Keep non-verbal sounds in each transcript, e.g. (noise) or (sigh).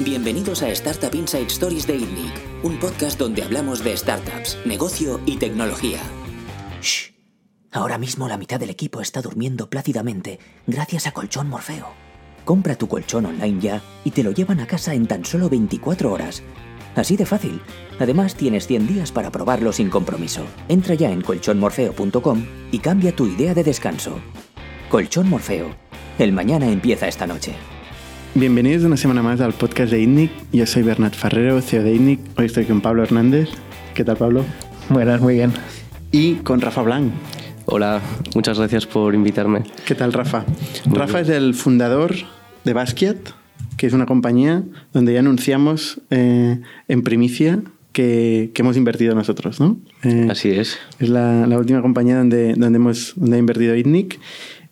Bienvenidos a Startup Inside Stories de ITNIC, un podcast donde hablamos de startups, negocio y tecnología. Shh. Ahora mismo la mitad del equipo está durmiendo plácidamente gracias a Colchón Morfeo. Compra tu colchón online ya y te lo llevan a casa en tan solo 24 horas. Así de fácil. Además, tienes 100 días para probarlo sin compromiso. Entra ya en colchonmorfeo.com y cambia tu idea de descanso. Colchón Morfeo. El mañana empieza esta noche. Bienvenidos una semana más al podcast de ITNIC. Yo soy Bernat Ferrero, CEO de ITNIC. Hoy estoy con Pablo Hernández. ¿Qué tal, Pablo? Buenas, muy bien. Y con Rafa Blanc. Hola, muchas gracias por invitarme. ¿Qué tal, Rafa? Rafa es el fundador de Basquiat, que es una compañía donde ya anunciamos eh, en primicia que, que, hemos invertido nosotros, ¿no? Eh, Así es. Es la, la, última compañía donde, donde, hemos, donde ha invertido ITNIC.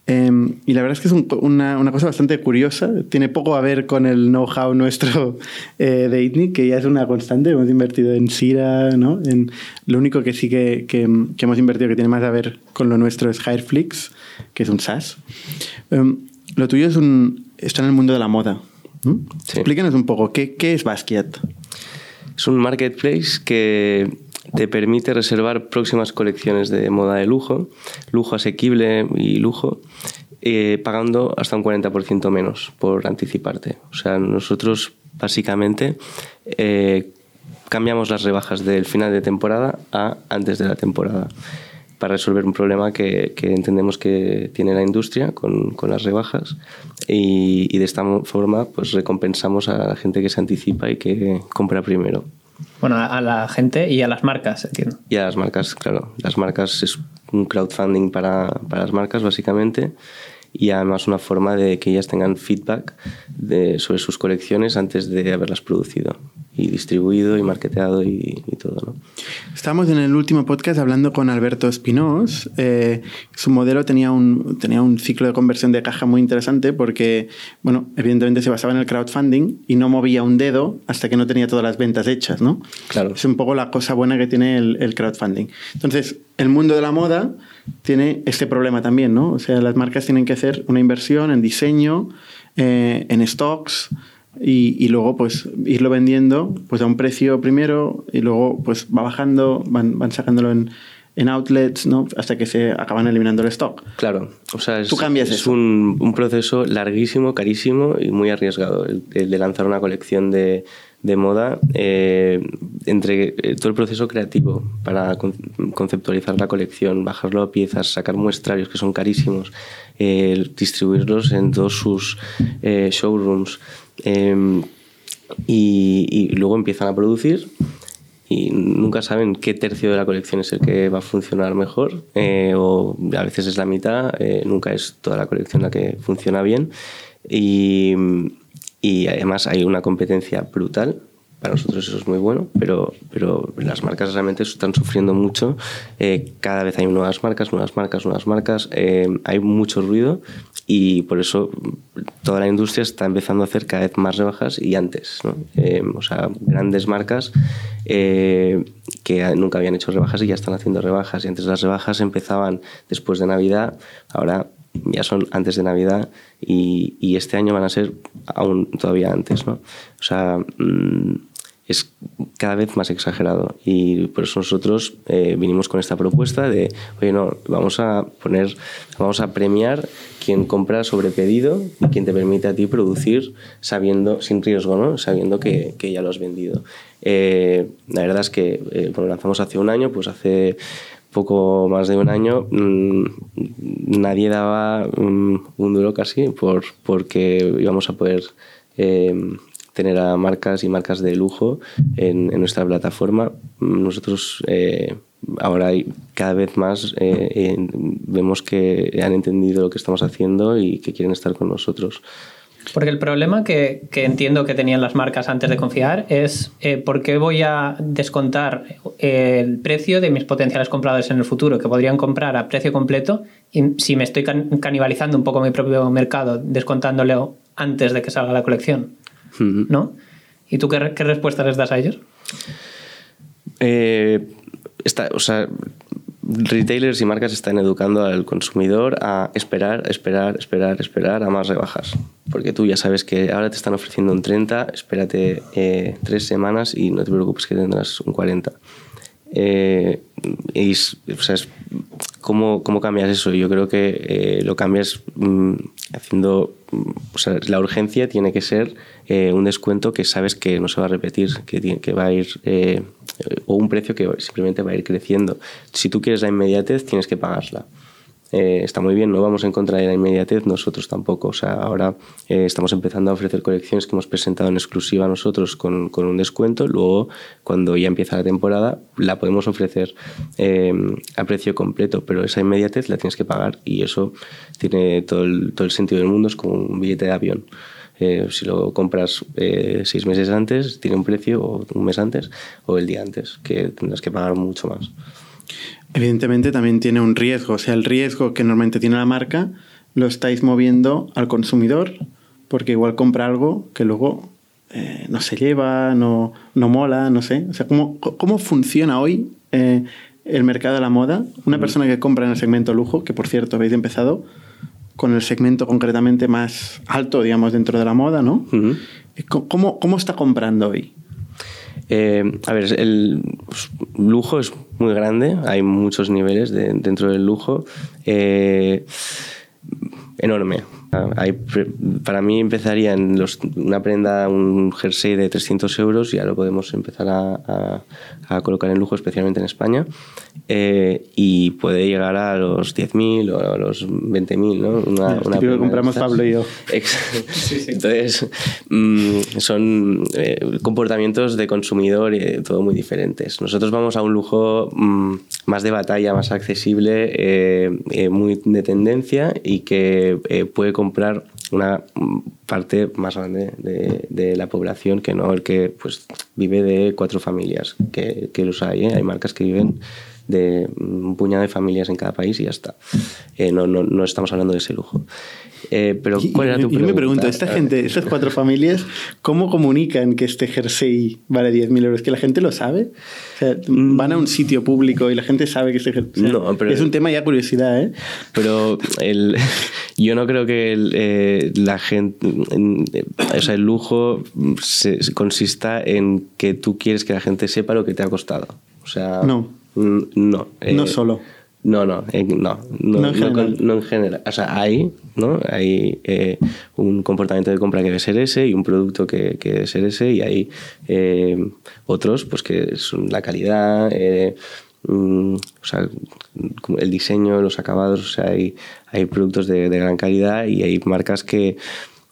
Eh, y la verdad es que es un, una, una, cosa bastante curiosa. Tiene poco a ver con el know-how nuestro (laughs) eh, de ITNIC, que ya es una constante. Hemos invertido en Sira, ¿no? En, lo único que sí que, que, que, hemos invertido que tiene más a ver con lo nuestro es Hireflix, que es un SaaS. Um, lo tuyo es un, está en el mundo de la moda. ¿No? Sí. Explícanos un poco, ¿qué, ¿qué es Basquiat? Es un marketplace que te permite reservar próximas colecciones de moda de lujo, lujo asequible y lujo, eh, pagando hasta un 40% menos por anticiparte. O sea, nosotros básicamente eh, cambiamos las rebajas del final de temporada a antes de la temporada para resolver un problema que, que entendemos que tiene la industria con, con las rebajas y, y, de esta forma pues recompensamos a la gente que se anticipa y que compra primero. Bueno, a la gente y a las marcas, entiendo. Y a las marcas, claro. Las marcas es un crowdfunding para, para las marcas, básicamente, y además una forma de que ellas tengan feedback de, sobre sus colecciones antes de haberlas producido y distribuido y marketeado y, y todo. ¿no? Estamos en el último podcast hablando con Alberto Espinós. Eh, su modelo tenía un, tenía un ciclo de conversión de caja muy interesante porque, bueno, evidentemente se basaba en el crowdfunding y no movía un dedo hasta que no tenía todas las ventas hechas, ¿no? Claro. Es un poco la cosa buena que tiene el, el crowdfunding. Entonces, el mundo de la moda tiene este problema también, ¿no? O sea, las marcas tienen que hacer una inversión en diseño, eh, en stocks, y, y, luego pues irlo vendiendo pues a un precio primero y luego pues va bajando, van, van sacándolo en, en outlets, ¿no? Hasta que se acaban eliminando el stock. Claro, o sea, es, Tú cambias es. Un, un, proceso larguísimo, carísimo y muy arriesgado el, el de lanzar una colección de, de moda eh, entre todo el proceso creativo para con, conceptualizar la colección, bajarlo a piezas, sacar muestrarios que son carísimos, eh, distribuirlos en todos sus eh, showrooms eh, y, y, luego empiezan a producir y nunca saben qué tercio de la colección es el que va a funcionar mejor eh, o a veces es la mitad, eh, nunca es toda la colección la que funciona bien y, y además hay una competencia brutal para nosotros eso es muy bueno, pero, pero las marcas realmente están sufriendo mucho. Eh, cada vez hay nuevas marcas, nuevas marcas, nuevas marcas. Eh, hay mucho ruido y por eso toda la industria está empezando a hacer cada vez más rebajas y antes. ¿no? Eh, o sea, grandes marcas que nunca habían hecho rebajas y ya están haciendo rebajas. Y antes las rebajas empezaban después de Navidad, ahora ya son antes de Navidad y, y este año van a ser aún todavía antes. ¿no? O sea. Mmm, es cada vez más exagerado. Y por eso nosotros eh, vinimos con esta propuesta de oye no vamos a poner vamos a premiar quien compra sobre pedido y quien te permite a ti producir sabiendo sin riesgo no sabiendo que, que ya lo has vendido eh, la verdad es que eh, bueno, lanzamos hace un año pues hace poco más de un año mmm, nadie daba mmm, un duro casi por porque íbamos a poder tener a marcas y marcas de lujo en, nuestra plataforma. Nosotros eh, ahora cada vez más eh, vemos que han entendido lo que estamos haciendo y que quieren estar con nosotros. Porque el problema que, entiendo que tenían las marcas antes de confiar es eh, por qué voy a descontar el precio de mis potenciales compradores en el futuro, que podrían comprar a precio completo, y si me estoy can canibalizando un poco mi propio mercado, descontándole antes de que salga la colección. ¿No? ¿Y tú qué, qué, respuesta les das a ellos? Eh, está, o sea, retailers y marcas están educando al consumidor a esperar, esperar, esperar, esperar a más rebajas. Porque tú ya sabes que ahora te están ofreciendo un 30, espérate eh, tres semanas y no te preocupes que tendrás un 40. Eh, y, o sea, ¿cómo, ¿cómo, cambias eso? Yo creo que eh, lo cambias mm, haciendo... O sea, la urgencia tiene que ser eh, un descuento que sabes que no se va a repetir, que, que va a ir... o un precio que simplemente va a ir creciendo. Si tú quieres la inmediatez, tienes que pagarla. Eh, está muy bien, no vamos en contra de la inmediatez, nosotros tampoco. O sea, ahora eh, estamos empezando a ofrecer colecciones que hemos presentado en exclusiva nosotros con, con un descuento. Luego, cuando ya empieza la temporada, la podemos ofrecer eh, a precio completo, pero esa inmediatez la tienes que pagar y eso tiene todo el, todo el sentido del mundo, es como un billete de avión. si lo compras seis meses antes, tiene un precio, o un mes antes, o el día antes, que tendrás que pagar mucho más. Evidentemente también tiene un riesgo, o sea, el riesgo que normalmente tiene la marca lo estáis moviendo al consumidor, porque igual compra algo que luego eh, no se lleva, no, no mola, no sé. O sea, ¿cómo, cómo funciona hoy eh, el mercado de la moda? Una persona que compra en el segmento lujo, que por cierto habéis empezado con el segmento concretamente más alto, digamos, dentro de la moda, ¿no? ¿Cómo, ¿Cómo está comprando hoy? Eh, a ver, el lujo es muy grande, hay muchos niveles dentro del lujo. Eh, enorme. Para mí empezaría en los, una prenda, un jersey de 300 euros, ya lo podemos empezar a, a, colocar en lujo, especialmente en España, eh, y puede llegar a los 10.000 o a los 20.000, ¿no? Una, una que compramos Pablo y yo. (laughs) Entonces, mm, son eh, comportamientos de consumidor y todo muy diferentes. Nosotros vamos a un lujo mm, más de batalla, más accesible, eh, muy de tendencia y que puede comprar una parte más grande de, la población que no el que pues vive de cuatro familias, que, que los hay, ¿eh? hay marcas que viven de un puñado de familias en cada país y ya está. Eh, no, no, no, estamos hablando de ese lujo. Eh, pero ¿cuál era tu pregunta? Yo me pregunto, esta gente, estas cuatro familias, ¿cómo comunican que este jersey vale 10.000 euros? ¿Que la gente lo sabe? O sea, mm. van a un sitio público y la gente sabe que este jersey... no, pero, es un tema ya curiosidad, ¿eh? Pero el, (laughs) yo no creo que el, eh, la gente... o sea, el lujo se, consista en que tú quieres que la gente sepa lo que te ha costado. O sea... No. No. no eh, solo. No, no, no, no, en general. O sea, hay, ¿no? Hay eh, un comportamiento de compra que debe ser ese y un producto que, que debe ser ese y hay eh, otros, pues que son la calidad, mm, o sea, el diseño, los acabados, o sea, hay, hay productos de, de gran calidad y hay marcas que,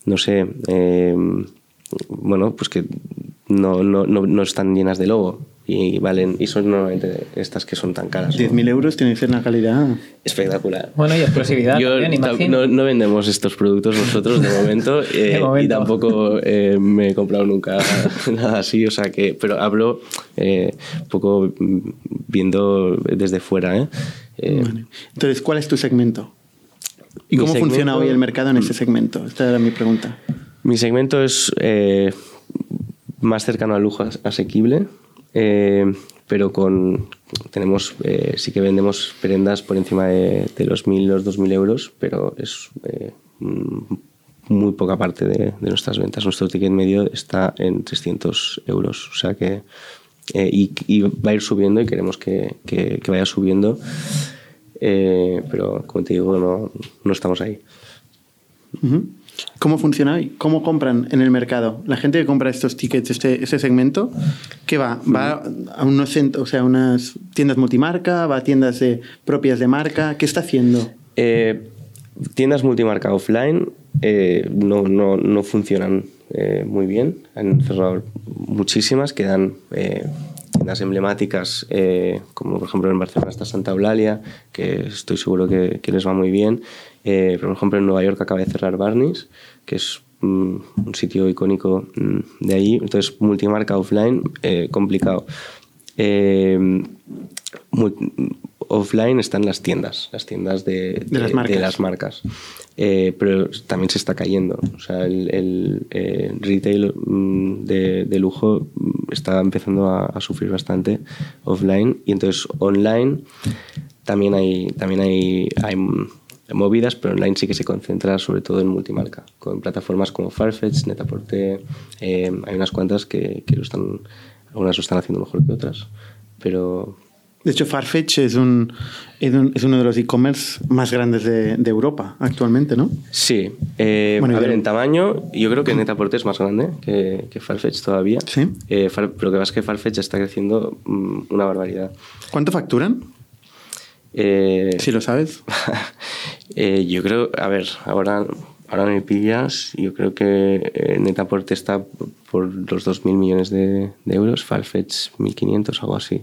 no sé, bueno, pues que no, no, no, no están llenas de logo y valen y son normalmente estas que son tan caras. 10.000 euros tiene que ser una calidad espectacular. Bueno, y explosividad. no, no, vendemos estos productos nosotros de momento, (laughs) eh, y tampoco eh, me he comprado nunca (laughs) nada así, o sea que, pero hablo eh, un poco viendo desde fuera. Entonces, ¿cuál es tu segmento? ¿Y cómo funciona hoy el mercado en ese segmento? Esta era mi pregunta. Mi segmento es más cercano al lujo asequible eh, pero con tenemos eh, sí que vendemos prendas por encima de, los 1.000, los 2.000 euros, pero es eh, muy poca parte de, nuestras ventas. Nuestro ticket medio está en 300 euros, o sea que y, va a ir subiendo y queremos que, que, vaya subiendo, pero como te digo, no, no estamos ahí. ¿Cómo funciona hoy? ¿Cómo compran en el mercado? La gente que compra estos tickets, este, este segmento, ¿qué va? ¿Va a unos o sea, unas tiendas multimarca? ¿Va a tiendas propias de marca? ¿Qué está haciendo? Eh, tiendas multimarca offline eh, no, no, no, funcionan eh, muy bien. Han cerrado muchísimas, quedan tiendas emblemáticas, como por ejemplo en Barcelona está Santa Eulalia, que estoy seguro que, les va muy bien. Eh, por ejemplo, en Nueva York acaba de cerrar Barney's, que es mm, un sitio icónico mm, de ahí. Entonces, multimarca offline, eh, complicado. Eh, offline están las tiendas, las tiendas de, las marcas. pero también se está cayendo. O sea, el, retail mm, de, lujo está empezando a, a, sufrir bastante offline y entonces online también hay, también hay, hay movidas, pero online sí que se concentra sobre todo en multimarca, con plataformas como Farfetch, Netaporte, eh, hay unas cuantas que, que lo están, algunas lo están haciendo mejor que otras, pero de hecho, Farfetch es, un, es uno de los e-commerce más grandes de, de, Europa actualmente, ¿no? Sí. Eh, bueno, a ver, en tamaño, yo creo que Netaporte es más grande que, que Farfetch todavía. Sí. Eh, pero lo que pasa es que Farfetch está creciendo mm, una barbaridad. ¿Cuánto facturan? Eh, si lo sabes. (laughs) eh, yo creo, a ver, ahora ahora me pillas, yo creo que eh, Netaporte está por los 2.000 millones de, de, euros, Farfetch 1.500, algo así.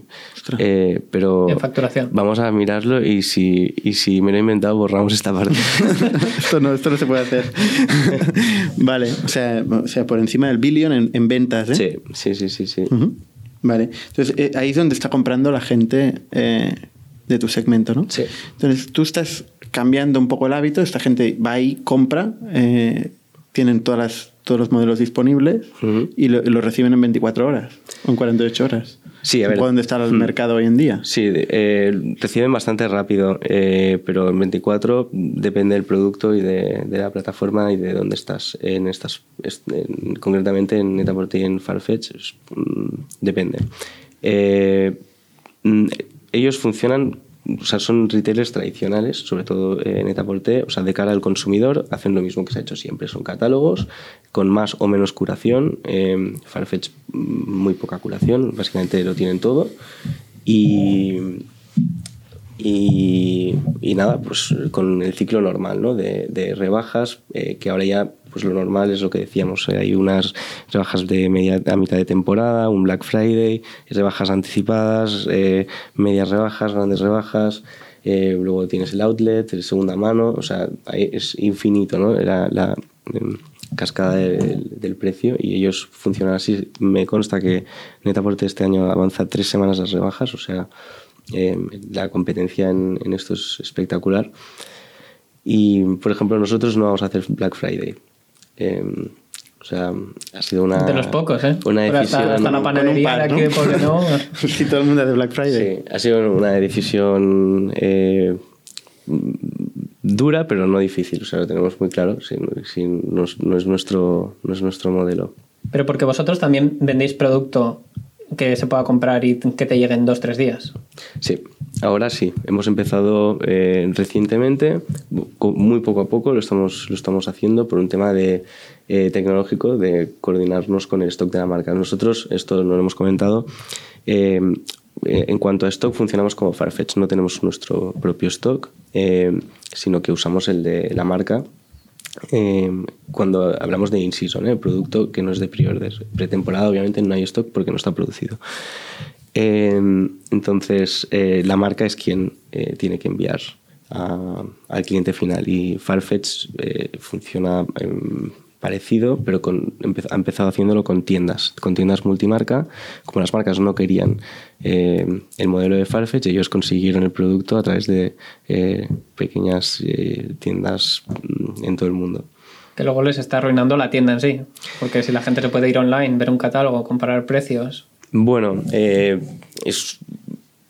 Eh, pero en facturación. Vamos a mirarlo y si, y si me lo he inventado, borramos esta parte. (laughs) esto, no, esto no se puede hacer. (laughs) vale, o sea, o sea, por encima del billón en, en ventas, ¿eh? Sí, sí, sí, sí. sí. Uh -huh. Vale, entonces eh, ahí es donde está comprando la gente eh, de tu segmento, ¿no? Sí. Entonces tú estás cambiando un poco el hábito, esta gente va ahí, compra, eh, tienen todas las, todos los modelos disponibles Uh -huh. y lo, lo, reciben en 24 horas o en 48 horas. Sí, a ver. ¿Dónde está el mercado hoy en día? Sí, eh, reciben bastante rápido, eh, pero en 24 depende del producto y de, de, la plataforma y de dónde estás. En estas, en, concretamente en Netaporte y en Farfetch, es, mm, depende. Eh, mm, ellos funcionan o sea, son retailers tradicionales, sobre todo en Netaporte, o sea, de cara al consumidor, hacen lo mismo que se ha hecho siempre. Son catálogos con más o menos curación. Eh, Farfetch, muy poca curación, básicamente lo tienen todo. Y, y, nada, pues con el ciclo normal, ¿no? De, de rebajas, eh, que ahora ya pues lo normal es lo que decíamos, hay unas rebajas de media a mitad de temporada, un Black Friday, rebajas anticipadas, eh, medias rebajas, grandes rebajas, eh, luego tienes el outlet, el segunda mano, o sea, es infinito, ¿no? La, la eh, cascada del, precio y ellos funcionan así. Me consta que Netaporte este año avanza tres semanas las rebajas, o sea, la competencia en, en esto es espectacular. Y, por ejemplo, nosotros no vamos a hacer Black Friday. Eh, o sea, ha sido una. De los pocos, ¿eh? Una decisión. Hasta, hasta la panadería par, ¿no? aquí de Poblenou. (laughs) sí, todo el mundo de Black Friday. Sí, ha sido una decisión eh, dura, pero no difícil. O sea, lo tenemos muy claro. Sí, sí, no, no, es nuestro, no es nuestro modelo. Pero porque vosotros también vendéis producto que se pueda comprar y que te llegue en dos, tres días. Sí, ahora sí. Hemos empezado eh, recientemente, muy poco a poco lo estamos, lo estamos haciendo por un tema de, eh, tecnológico de coordinarnos con el stock de la marca. Nosotros, esto no lo hemos comentado, eh, en cuanto a stock funcionamos como Farfetch, no tenemos nuestro propio stock, sino que usamos el de la marca eh, cuando hablamos de in-season, ¿eh? producto que no es de pre-order. Pretemporada, obviamente, no hay stock porque no está producido. Eh, entonces, eh, la marca es quien tiene que enviar a, al cliente final y Farfetch funciona em, parecido, pero con, ha empezado haciéndolo con tiendas, con tiendas multimarca. Como las marcas no querían eh, el modelo de Farfetch, ellos consiguieron el producto a través de eh, pequeñas eh, tiendas en todo el mundo. Que luego les está arruinando la tienda en sí, porque si la gente se puede ir online, ver un catálogo, comparar precios. Bueno, es,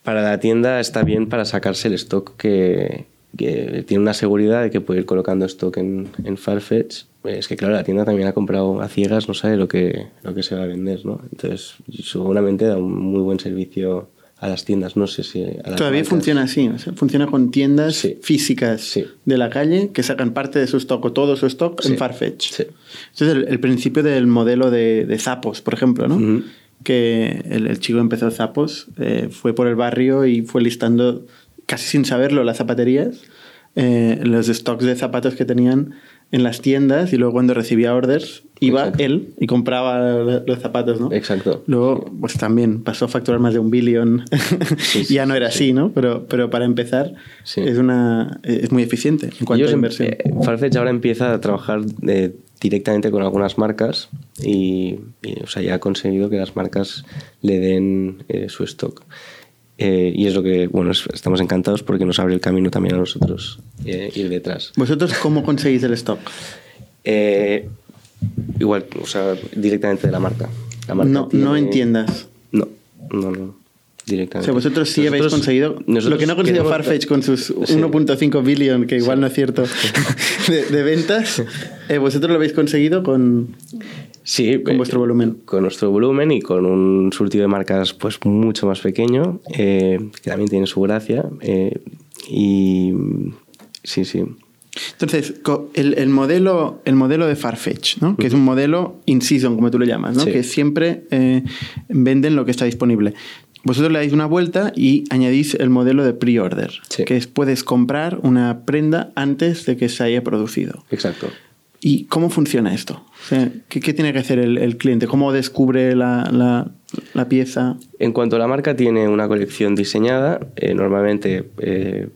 para la tienda está bien para sacarse el stock que, que tiene una seguridad de que puede ir colocando stock en, en Farfetch es que claro, la tienda también ha comprado a ciegas, no sabe lo que, lo que se va a vender, ¿no? Entonces, seguramente da un muy buen servicio a las tiendas, no sé si... Todavía marcas. funciona así, o sea, funciona con tiendas sí. físicas sí. de la calle que sacan parte de su stock o todo su stock sí. en Farfetch. Sí. Entonces, el, el, principio del modelo de, de Zapos, por ejemplo, ¿no? Uh -huh. Que el, el, chico empezó Zapos, eh, fue por el barrio y fue listando, casi sin saberlo, las zapaterías, eh, los stocks de zapatos que tenían en las tiendas y luego cuando recibía orders iba Exacto. él y compraba los zapatos, ¿no? Exacto. Luego, pues también pasó a facturar más de un billón. (laughs) Sí, sí, ya no era sí. así, ¿no? Pero, pero para empezar es, una, es muy eficiente en cuanto Ellos, a inversión. Eh, Farfetch ahora empieza a trabajar eh, directamente con algunas marcas y, y, o sea, ya ha conseguido que las marcas le den eh, su stock. Eh, y es lo que, bueno, estamos encantados porque nos abre el camino también a nosotros eh, ir detrás. ¿Vosotros cómo conseguís el stock? Eh, igual, o sea, directamente de la marca. La marca no, tiene... no entiendas. No, no, no. directamente. O sea, vosotros sí habéis conseguido lo que no ha conseguido Farfetch con sus Sí. 1.5 billion, que igual no es cierto, (laughs) de, de ventas. eh, vosotros lo habéis conseguido con, Sí, con eh, vuestro volumen. Con nuestro volumen y con un surtido de marcas pues mucho más pequeño, eh, que también tiene su gracia. eh, y sí, sí. Entonces, el, el modelo, el modelo de Farfetch, ¿no? que es un modelo in-season, como tú lo llamas, ¿no? Sí. que siempre venden lo que está disponible. Vosotros le dais una vuelta y añadís el modelo de pre-order, Sí. que es puedes comprar una prenda antes de que se haya producido. Exacto. ¿Y cómo funciona esto? ¿qué, tiene que hacer el, cliente? ¿Cómo descubre la, la- pieza? En cuanto la marca tiene una colección diseñada, eh, normalmente eh,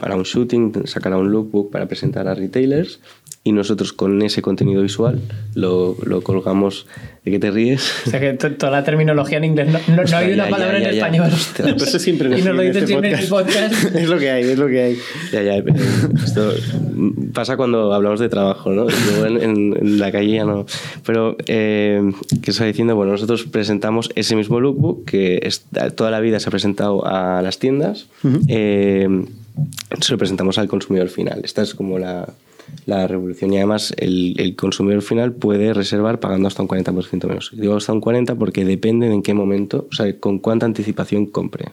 para un shooting sacará un lookbook para presentar a retailers y nosotros con ese contenido visual lo, lo colgamos. ¿De qué te ríes? O sea que to- toda la terminología en inglés, no, no- no Hostia, hay una ya, palabra ya, en ya, español. (laughs) Pero eso siempre y nos lo dices este siempre en el podcast. (laughs) es lo que hay, es lo que hay. Ya, ya, esto pasa cuando hablamos de trabajo, ¿no? Luego en, en- en la calle ya no. Pero, eh, ¿qué estaba diciendo? Bueno, nosotros presentamos ese mismo lookbook que es- toda la vida se ha presentado a las tiendas. eh, se lo presentamos al consumidor final. Esta es como la, la revolución. Y además, el, el consumidor final puede reservar pagando hasta un 40% menos. Digo hasta un 40% porque depende de en qué momento, o sea, con cuánta anticipación compre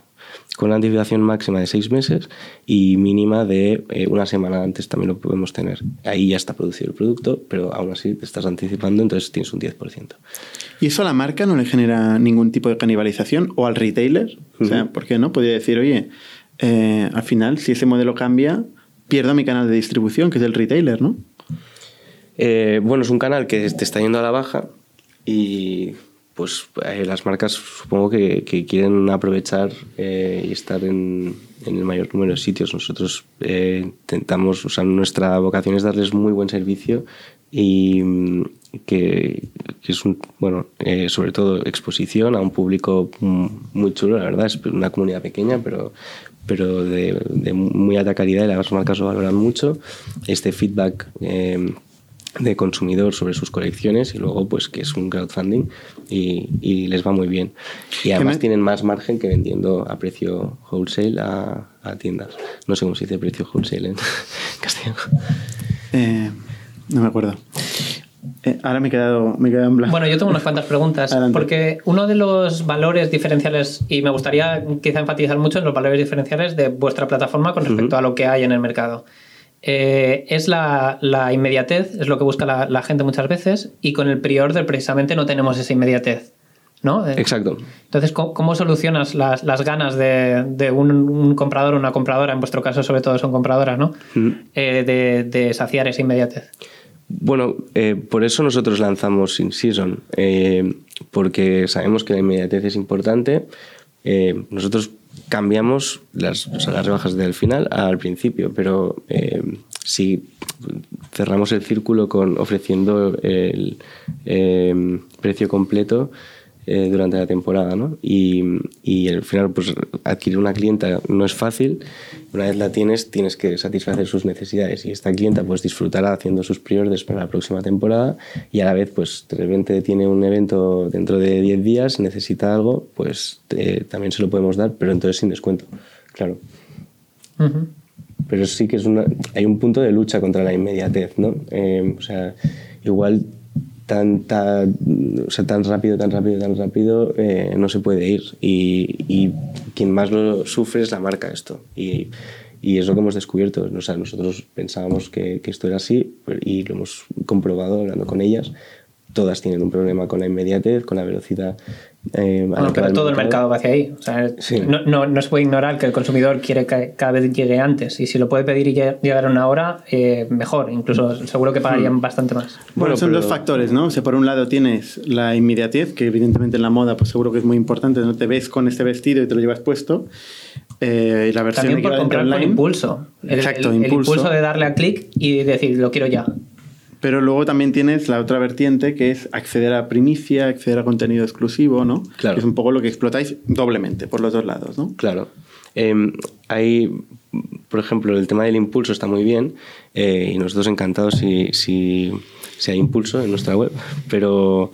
con una anticipación máxima de seis meses y mínima de eh, una semana antes también lo podemos tener. Ahí ya está producido el producto, pero aún así te estás anticipando, entonces tienes un 10%. ¿Y eso a la marca no le genera ningún tipo de canibalización? ¿O al retailer? O sea, Ujú. ¿por qué no? Podría decir, oye, eh, al final, si ese modelo cambia, pierdo mi canal de distribución, que es el retailer, ¿no? Eh, bueno, es un canal que te está yendo a la baja y pues eh, las marcas supongo que, que quieren aprovechar eh, y estar en, en el mayor número de sitios. Nosotros eh, intentamos, o sea, nuestra vocación es darles muy buen servicio y mm, que, que es un, bueno, eh, sobre todo exposición a un público mm, muy chulo, la verdad, es una comunidad pequeña, pero pero de, de muy alta calidad y las marcas lo valoran mucho. Este feedback eh, de consumidor sobre sus colecciones y luego pues que es un crowdfunding y, y les va muy bien. Y además tienen más margen que vendiendo a precio wholesale a, a tiendas. No sé cómo se dice precio wholesale en (laughs) castellano. Eh, no me acuerdo. Eh, ahora me he quedado, me he quedado en blanco. Bueno, yo tengo unas cuantas preguntas, porque uno de los valores diferenciales, y me gustaría quizá enfatizar mucho en los valores diferenciales de vuestra plataforma con respecto a lo que hay en el mercado. Eh, es la, la inmediatez, es lo que busca la, la gente muchas veces, y con el pre-order precisamente no tenemos esa inmediatez. ¿no? Eh, Exacto. Entonces, ¿cómo, cómo solucionas las, las ganas de, de un, un comprador o una compradora, en vuestro caso sobre todo son compradoras, ¿no? Eh, de saciar esa inmediatez? Bueno, eh, por eso nosotros lanzamos In Season, eh, porque sabemos que la inmediatez es importante. Eh, nosotros cambiamos las, o sea, rebajas del final al principio, pero si cerramos el círculo con ofreciendo el precio completo eh, durante la temporada, ¿no? Y, y al final, pues adquirir una clienta no es fácil. Una vez la tienes, tienes que satisfacer sus necesidades y esta clienta pues disfrutará haciendo sus priordes para la próxima temporada y a la vez, pues de repente tiene un evento dentro de 10 días, necesita algo, pues eh, también se lo podemos dar, pero entonces sin descuento, claro. Ujú. Pero sí que es una, hay un punto de lucha contra la inmediatez, ¿no? Eh, o sea, igual tan, tan, o sea, tan rápido, tan rápido, tan rápido eh, no se puede ir. Y, y quien más lo sufre es la marca esto. Y, y es lo que hemos descubierto. O sea, nosotros pensábamos que, que esto era así y lo hemos comprobado hablando con ellas. Todas tienen un problema con la inmediatez, con la velocidad. Eh, Bueno, pero todo el mercado va hacia ahí. O sea, Sí. no, no, no se puede ignorar que el consumidor quiere que cada vez llegue antes. Y si lo puede pedir y lle- llegar a una hora, eh, mejor. Incluso seguro que pagarían bastante más. Bueno, Bueno, son pero- dos factores, ¿no? O sea, por un lado tienes la inmediatez, que evidentemente en la moda pues seguro que es muy importante, no te ves con este vestido y te lo llevas puesto. Eh, y la versión También por comprar con online. impulso. El, Exacto, el- el impulso. impulso de darle a clic y decir, lo quiero ya. Pero luego también tienes la otra vertiente que es acceder a primicia, acceder a contenido exclusivo, ¿no? Claro. Que es un poco lo que explotáis doblemente por los dos lados, ¿no? Claro. Eh, hay, por ejemplo, el tema del impulso está muy bien eh, y nosotros encantados si, si, si hay impulso en nuestra web, pero,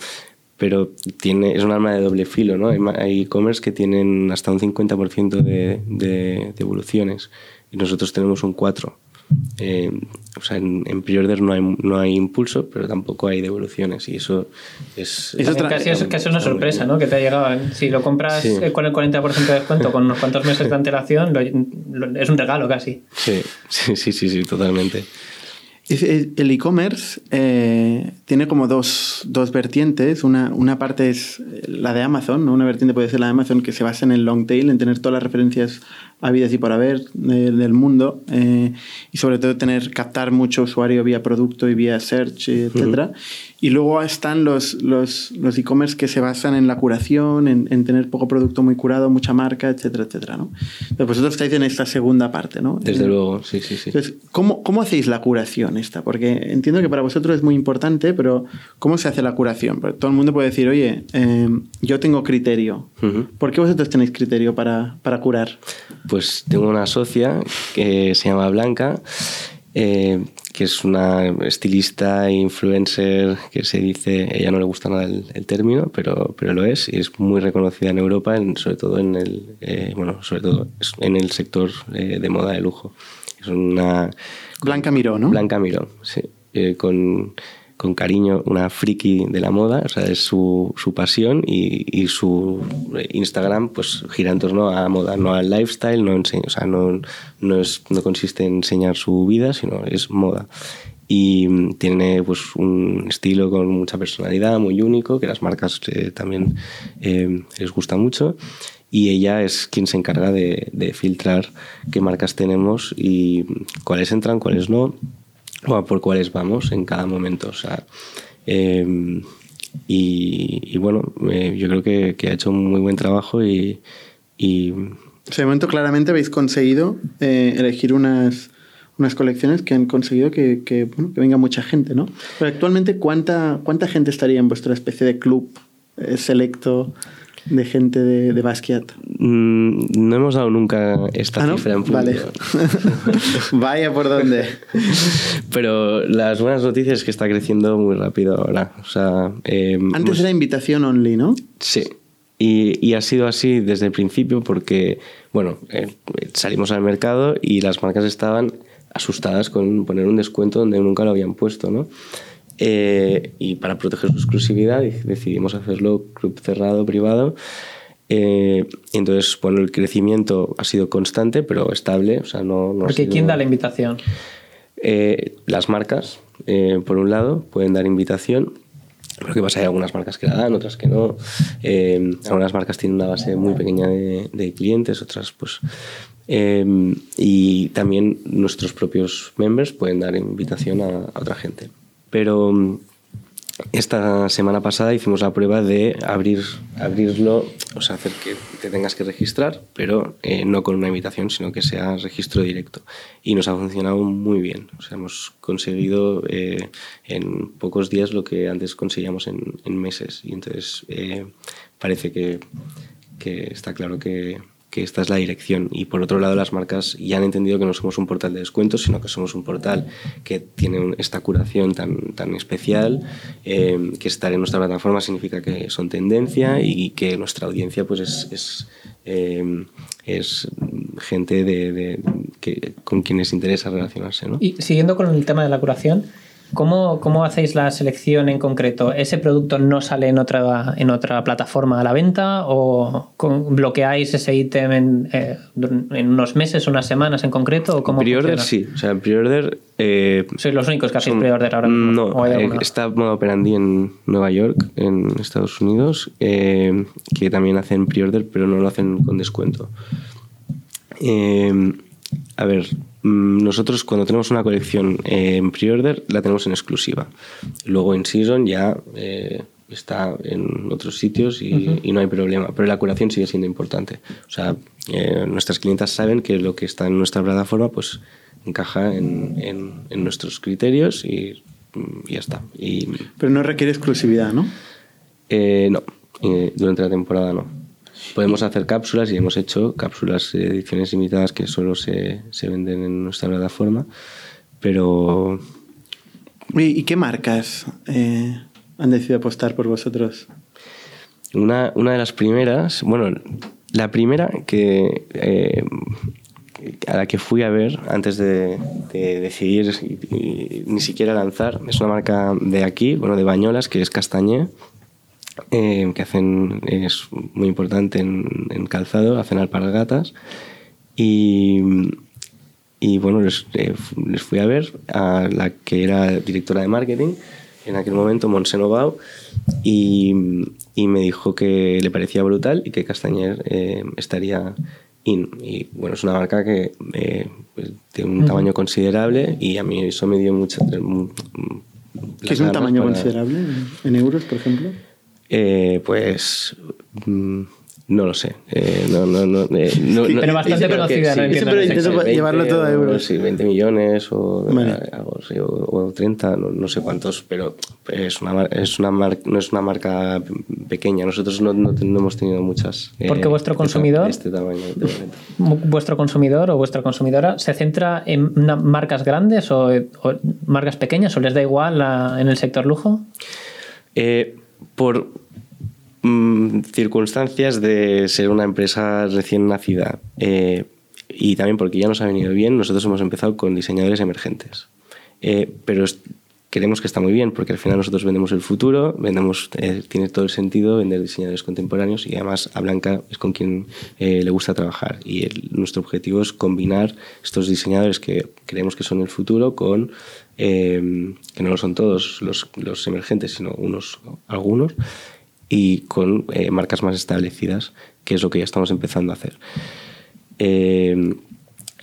pero tiene, es un arma de doble filo, ¿no? Hay e-commerce que tienen hasta un 50% de, de devoluciones y nosotros tenemos un 4%. Eh, o sea, en, en pre-order no hay, no hay impulso, pero tampoco hay devoluciones y eso es... es casi, es, casi una sorpresa, ¿no? Que te ha llegado. Si lo compras con el 40% de descuento, con unos cuantos meses de antelación, es un regalo casi. Sí, sí, sí, sí, sí totalmente. El e-commerce eh, tiene como dos, dos vertientes. Una, una, parte es la de Amazon, ¿no? una vertiente puede ser la de Amazon que se basa en el long tail, en tener todas las referencias habidas y por haber del mundo eh, y sobre todo tener captar mucho usuario vía producto y vía search, etcétera. Y luego están los los los e-commerce que se basan en la curación, en, en, tener poco producto muy curado, mucha marca, etcétera, etcétera, ¿no? Pero vosotros estáis en esta segunda parte, ¿no? Desde luego, sí, sí, sí. Entonces, ¿cómo, ¿cómo hacéis la curación esta? Porque entiendo que para vosotros es muy importante, pero ¿cómo se hace la curación? Porque todo el mundo puede decir, oye, eh, yo tengo criterio. ¿Por qué vosotros tenéis criterio para, para curar? Pues tengo una socia que se llama Blanca, eh, que es una estilista e influencer que se dice, ella no le gusta nada el, término, pero, pero lo es y es muy reconocida en Europa, sobre todo en el, eh, bueno, sobre todo en el sector eh, de moda de lujo. Es una Blanca Miró, ¿no? Blanca Miró, sí, con con cariño una friki de la moda, o sea, es su, su pasión y, y, su Instagram pues gira en torno a moda, no al lifestyle, no, enseña, o sea, no, no, es, no consiste en enseñar su vida, sino es moda. Y tiene pues un estilo con mucha personalidad, muy único, que las marcas eh, también eh, les gusta mucho y ella es quien se encarga de, de, filtrar qué marcas tenemos y cuáles entran, cuáles no, o por cuáles vamos en cada momento. O sea, eh, y, bueno, eh, yo creo que, que, ha hecho un muy buen trabajo y... y... O de momento claramente habéis conseguido eh, elegir unas, unas colecciones que han conseguido que, que, venga mucha gente, ¿no? Pero actualmente, ¿cuánta, ¿cuánta gente estaría en vuestra especie de club selecto de gente de, de Basquiat? Mm, no hemos dado nunca esta ¿Ah, cifra en público. Vale. (laughs) Vaya por dónde. Pero las buenas noticias es que está creciendo muy rápido ahora. O sea, eh, Antes hemos... era invitación only, ¿no? Sí. Y, y, ha sido así desde el principio porque, bueno, eh, salimos al mercado y las marcas estaban asustadas con poner un descuento donde nunca lo habían puesto, ¿no? Eh, y para proteger su exclusividad decidimos hacerlo club cerrado, privado. Eh, entonces, bueno, el crecimiento ha sido constante, pero estable. O sea, no, no Porque sido... ¿quién da la invitación? Eh, las marcas, eh, por un lado, pueden dar invitación. Lo que pasa hay algunas marcas que la dan, otras que no. Eh, algunas marcas tienen una base muy pequeña de, de clientes, otras pues... y también nuestros propios members pueden dar invitación a, a otra gente. Pero esta semana pasada hicimos la prueba de abrir, abrirlo, o sea, hacer que te tengas que registrar, pero eh, no con una invitación, sino que sea registro directo. Y nos ha funcionado muy bien. O sea, hemos conseguido eh, en pocos días lo que antes conseguíamos en, meses. Y entonces eh, parece que está claro que, que esta es la dirección. Y por otro lado, las marcas ya han entendido que no somos un portal de descuentos, sino que somos un portal que tiene esta curación tan, tan especial, eh, que estar en nuestra plataforma significa que son tendencia y que nuestra audiencia pues es, es, eh, es gente de, de, que, con quienes interesa relacionarse. ¿no? Y siguiendo con el tema de la curación, ¿Cómo, ¿Cómo, hacéis la selección en concreto? ¿Ese producto no sale en otra, en otra plataforma a la venta o bloqueáis ese ítem en, eh, en, unos meses, unas semanas en concreto? ¿o cómo pre-order sí, o sea, en pre-order... Eh, ¿Sois los únicos que hacéis pre-order ahora mismo? No, eh, está Modo Operandi en Nueva York, en Estados Unidos, eh, que también hacen pre-order, pero no lo hacen con descuento. A ver, nosotros cuando tenemos una colección en pre-order la tenemos en exclusiva. Luego en season ya eh, está en otros sitios y, uh -huh. y, no hay problema, pero la curación sigue siendo importante. O sea, eh, nuestras clientas saben que lo que está en nuestra plataforma pues encaja en, en, en nuestros criterios y, y, ya está. Y, pero no requiere exclusividad, ¿no? Eh, no, durante la temporada no. Podemos hacer cápsulas y hemos hecho cápsulas de ediciones limitadas que solo se, se venden en nuestra plataforma, pero... ¿Y qué marcas eh, han decidido apostar por vosotros? una, una de las primeras, bueno, la primera que eh, a la que fui a ver antes de, de decidir y- y ni siquiera lanzar es una marca de aquí, bueno, de Bañolas, que es Castañé, eh, que hacen es muy importante en, en calzado, hacen alpargatas y, y bueno, les, eh, les fui a ver a la que era directora de marketing en aquel momento, Monse Novao, y, y me dijo que le parecía brutal y que Castañer eh, estaría in. Y bueno, es una marca que eh, pues, tiene un tamaño considerable y a mí eso me dio mucha... mu- ¿Qué es un tamaño para- considerable en euros, por ejemplo? Eh, pues mm, no lo sé. Eh, no, no, no, eh, no- Pero bastante conocida, sí. intento llevarlo todo a euros. Sí, 20 millones o Vale. algo así, o, o 30, no, no sé cuántos, pero es una, mar- es una mar- no es una marca pequeña. Nosotros no, no, ten- no hemos tenido muchas. eh, Porque vuestro consumidor- este tamaño. (laughs) ¿Vuestro consumidor o vuestra consumidora se centra en una- marcas grandes o, o marcas pequeñas o les da igual en el sector lujo? Eh, por mm, circunstancias de ser una empresa recién nacida eh, y también porque ya nos ha venido bien, nosotros hemos empezado con diseñadores emergentes. Eh, pero creemos que está muy bien porque al final nosotros vendemos el futuro, vendemos, eh, tiene todo el sentido vender diseñadores contemporáneos y además a Blanca es con quien eh, le gusta trabajar y nuestro objetivo es combinar estos diseñadores que creemos que son el futuro con, eh, que no lo son todos los, los emergentes, sino unos, algunos, y con marcas más establecidas, que es lo que ya estamos empezando a hacer.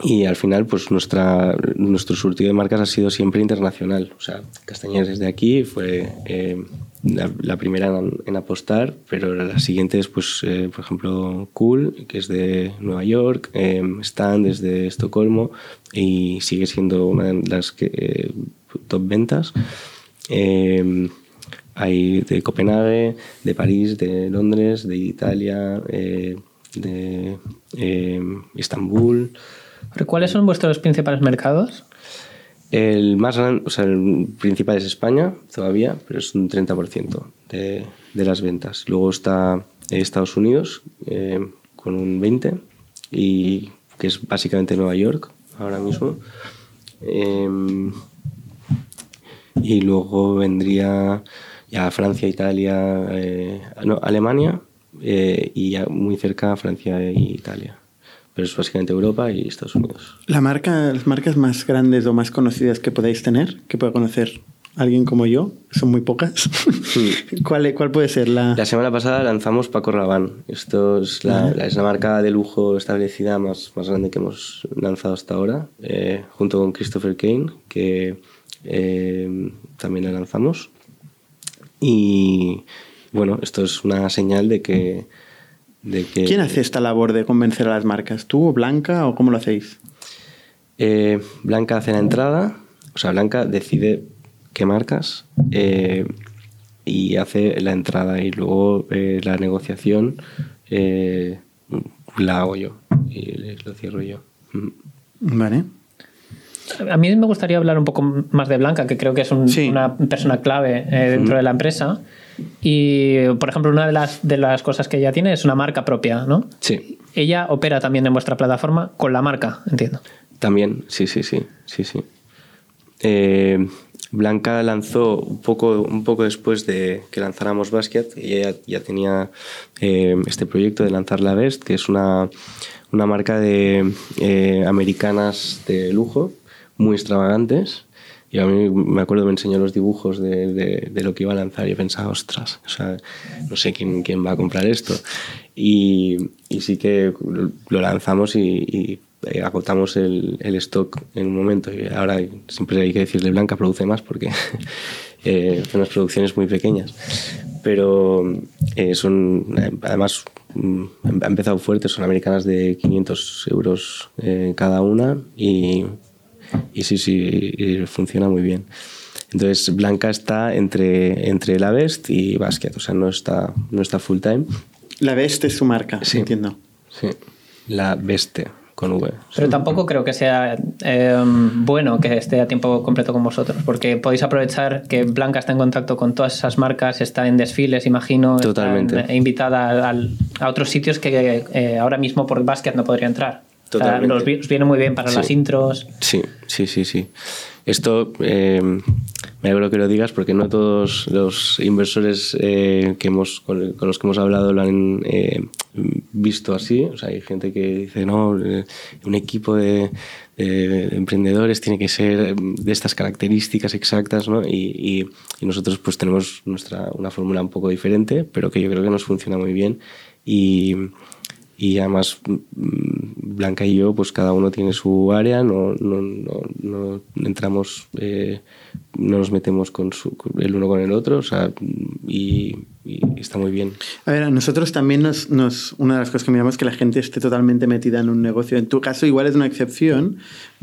Y al final, pues nuestra, nuestro surtido de marcas ha sido siempre internacional. O sea, Castañeres es de aquí, fue eh, la, la primera en, en apostar, pero la siguiente es, pues, eh, por ejemplo, Cool, que es de Nueva York, eh, Stand es de Estocolmo y sigue siendo una de las que, eh, top ventas. Eh, hay de Copenhague, de París, de Londres, de Italia, eh, de Estambul. ¿Pero ¿Cuáles son vuestros principales mercados? El más el principal es España todavía, pero es un 30% de, de las ventas. Luego está Estados Unidos eh, con un 20% y que es básicamente Nueva York ahora mismo. Em, y luego vendría ya Francia, Italia, eh, no, Alemania eh, y ya muy cerca Francia e Italia. Pero es básicamente Europa y Estados Unidos. La marca, las marcas más grandes o más conocidas que podáis tener, que pueda conocer alguien como yo, son muy pocas. (laughs) ¿Cuál, ¿Cuál puede ser la...? La semana pasada lanzamos Paco Rabanne. Esto es la, la- es la marca de lujo establecida más, más grande que hemos lanzado hasta ahora, eh, junto con Christopher Kane, que eh, también la lanzamos. Y bueno, esto es una señal de que... De que ¿Quién hace esta labor de convencer a las marcas? ¿Tú o Blanca o cómo lo hacéis? Eh, Blanca hace la entrada, o sea, Blanca decide qué marcas eh, y hace la entrada y luego eh, la negociación eh, la hago yo y lo cierro yo. Vale. A mí me gustaría hablar un poco más de Blanca, que creo que es un- Sí. una persona clave eh, dentro de la empresa. Y, por ejemplo, una de las, de las cosas que ella tiene es una marca propia, ¿no? Sí, Ella opera también en vuestra plataforma con la marca, entiendo. también, sí, sí, sí, sí, sí. Eh, Blanca lanzó un poco, un poco después de que lanzáramos y ella ya tenía eh, este proyecto de lanzar la Best, que es una, una marca de eh, americanas de lujo, muy extravagantes. Y a mí me acuerdo, me enseñó los dibujos de, de- de lo que iba a lanzar y yo pensaba, ostras, o sea, no sé quién, quién va a comprar esto. Y, y sí que lo lanzamos y, y, eh, agotamos el, el stock en un momento. Y ahora siempre hay que decirle Blanca, produce más porque (laughs) eh, son unas producciones muy pequeñas. Pero eh, son, además, mm, ha empezado fuerte, son americanas de 500 euros eh, cada una y, y sí, sí, y funciona muy bien. Entonces, Blanca está entre, entre la Best y Basquiat, o sea, no está, no está full time. La Best es su marca, Sí. entiendo. Sí. La Beste, con V. Pero tampoco creo que sea eh, bueno que esté a tiempo completo con vosotros, porque podéis aprovechar que Blanca está en contacto con todas esas marcas, está en desfiles, imagino, Totalmente. está invitada a otros sitios que eh, ahora mismo por Basket no podría entrar. O sea, Totalmente. nos vi- os viene muy bien para Sí. las intros. Sí, sí, sí, sí. Esto eh, me alegro que lo digas porque no todos los inversores eh, que hemos, con, con los que hemos hablado lo han eh, visto así. O sea, hay gente que dice, no, eh, un equipo de, de emprendedores tiene que ser de estas características exactas, ¿no? Y, y- y nosotros pues tenemos nuestra, una fórmula un poco diferente, pero que yo creo que nos funciona muy bien. Y, y además mm, Blanca y yo pues cada uno tiene su área no, no, no, no entramos eh, no nos metemos con su, el uno con el otro o sea y, y está muy bien A ver, a nosotros también nos, nos- Una de las cosas que miramos es que la gente esté totalmente metida en un negocio. En tu caso, igual es una excepción,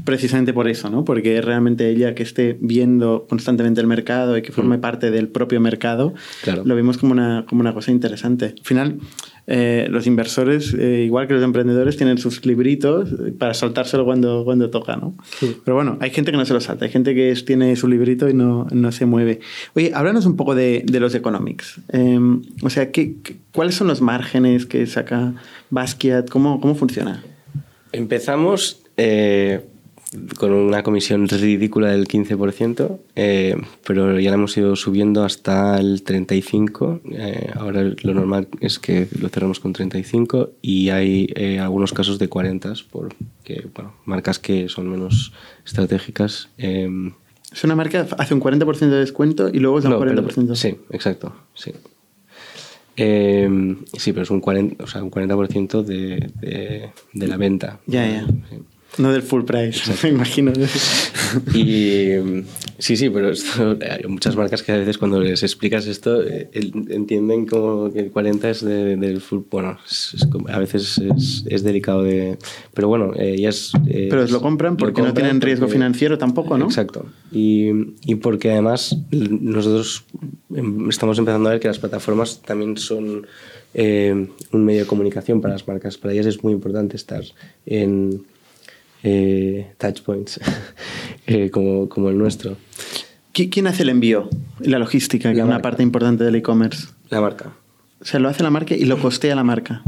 precisamente por eso, ¿no? Porque realmente ella que esté viendo constantemente el mercado y que forme parte del propio mercado, Claro. lo vemos como una, como una cosa interesante. Al final, eh, los inversores, eh, igual que los emprendedores, tienen sus libritos para saltárselo cuando, cuando toca, ¿no? Pero bueno, hay gente que no se lo salta, hay gente que es- tiene su librito y no, no se mueve. Oye, háblanos un poco de, de los economics. Eh, o sea, ¿qué, qué- cuáles son los márgenes que saca Basquiat? ¿Cómo, cómo funciona? empezamos eh, con una comisión ridícula del 15%, eh, pero ya la hemos ido subiendo hasta el 35%. eh, ahora lo normal es que lo cerramos con 35% y hay eh, algunos casos de 40%, porque bueno, marcas que son menos estratégicas. eh, Es una marca que hace un 40% de descuento y luego es un no, pero- 40%. sí, exacto. Sí. Eh, sí, pero es un 40%, o sea, un 40 de, de, de la venta. Ya, ya. Sí. No del full price, (laughs) me imagino. Y sí, sí, pero esto, hay muchas marcas que a veces cuando les explicas esto eh, entienden como que el 40 es de- del full. Bueno, es- es a veces es, es delicado de. Pero bueno, eh, ellas. eh, Pero lo compran porque no tienen riesgo porque- financiero tampoco, ¿no? Exacto. Y, y porque además nosotros em, estamos empezando a ver que las plataformas también son eh, un medio de comunicación para las marcas. Para ellas es muy importante estar en eh, touch points (laughs) eh, como, como el nuestro. ¿Qui- ¿Quién hace el envío? La logística, que La es una parte importante del e-commerce. La marca. O sea, lo hace la marca y lo costea la marca.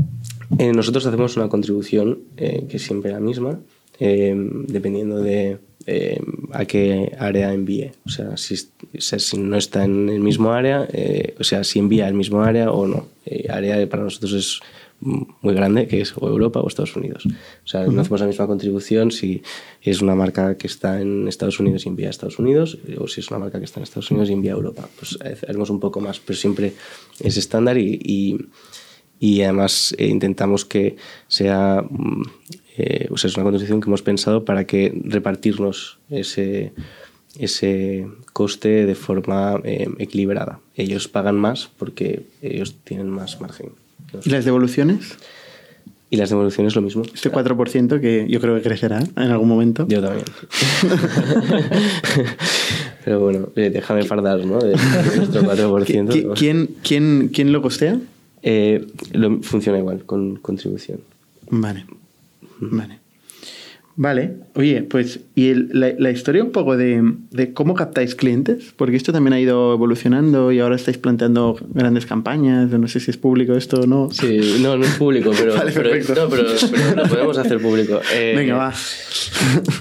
Eh, nosotros hacemos una contribución eh, que es siempre la misma, dependiendo de eh, a qué área envíe. O sea, si, es- o sea, si no está en el mismo área, eh, o sea, si envía al mismo área o no. Eh, área para nosotros es muy grande, que es o Europa o Estados Unidos. O sea, no hacemos la misma contribución si es una marca que está en Estados Unidos y envía a Estados Unidos, o si es una marca que está en Estados Unidos y envía a Europa. Pues haremos un poco más, pero siempre es estándar y- y y además eh, intentamos que sea, mm, eh, o sea, es una contribución que hemos pensado para que repartirnos ese, ese coste de forma eh, equilibrada. Ellos pagan más porque ellos tienen más margen. ¿Y las devoluciones? Y las devoluciones lo mismo. Este 4% que yo creo que crecerá en algún momento. Yo también. (laughs) Pero bueno, eh, déjame fardar, ¿no? De, nuestro 4%. ¿Qui-. ¿Quién, quién, quién lo costea? Eh, lo- funciona igual, con contribución. Vale. Vale. Vale. Oye, pues, y el- la, la historia un poco de, de cómo captáis clientes, porque esto también ha ido evolucionando y ahora estáis planteando grandes campañas, no sé si es público esto o no. Sí, no, no es público, pero, (laughs) Vale, pero- no, pero, pero lo podemos hacer público. (laughs) Eh, Venga, va.